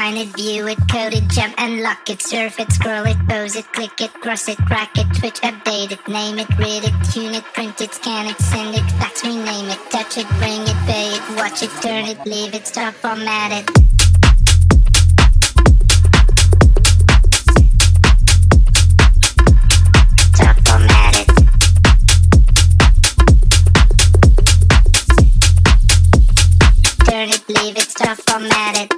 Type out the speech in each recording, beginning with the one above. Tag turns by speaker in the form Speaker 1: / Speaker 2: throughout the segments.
Speaker 1: find it, view it, code it, jump and lock it, surf it, scroll it, pose it, click it, cross it, crack it, switch, update it, name it, read it, tune it, print it, scan it, send it, fax, rename it, touch it, bring it, pay it, watch it, turn it, leave it, stop, format it. turn it, leave it, stop, format it,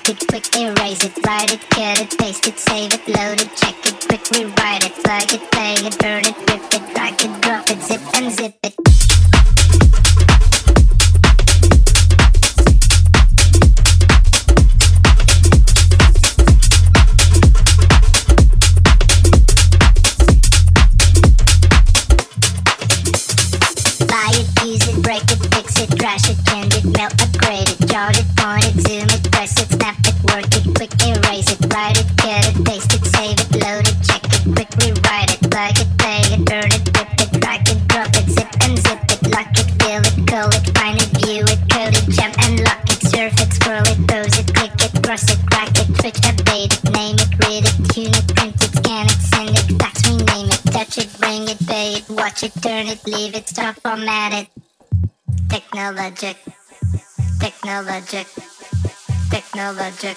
Speaker 1: snap it, quick erase it, write it, get it, paste it, save it, load it, check it, quick rewrite it, plug it, play it, burn it, rip it, drag it, drop it, zip and zip it. Buy it, use it, break it, fix it, trash it, change it, melt, upgrade it, chart it, erase it, get it, paste it, save it, load it, check it, quick rewrite it, plug it, play it, burn it, rip it, drag it, drop it, zip and zip it, lock it, fill it, call it, find it, view it, code it, jump and lock it, surf it, scroll it, pose it, click it, cross it, crack it, switch, update it, name it, read it, tune it, print it, scan it, send it, fax, rename it, touch it, bring it, pay watch it, turn it, leave it, stop, format it. Technologic, technologic, technologic,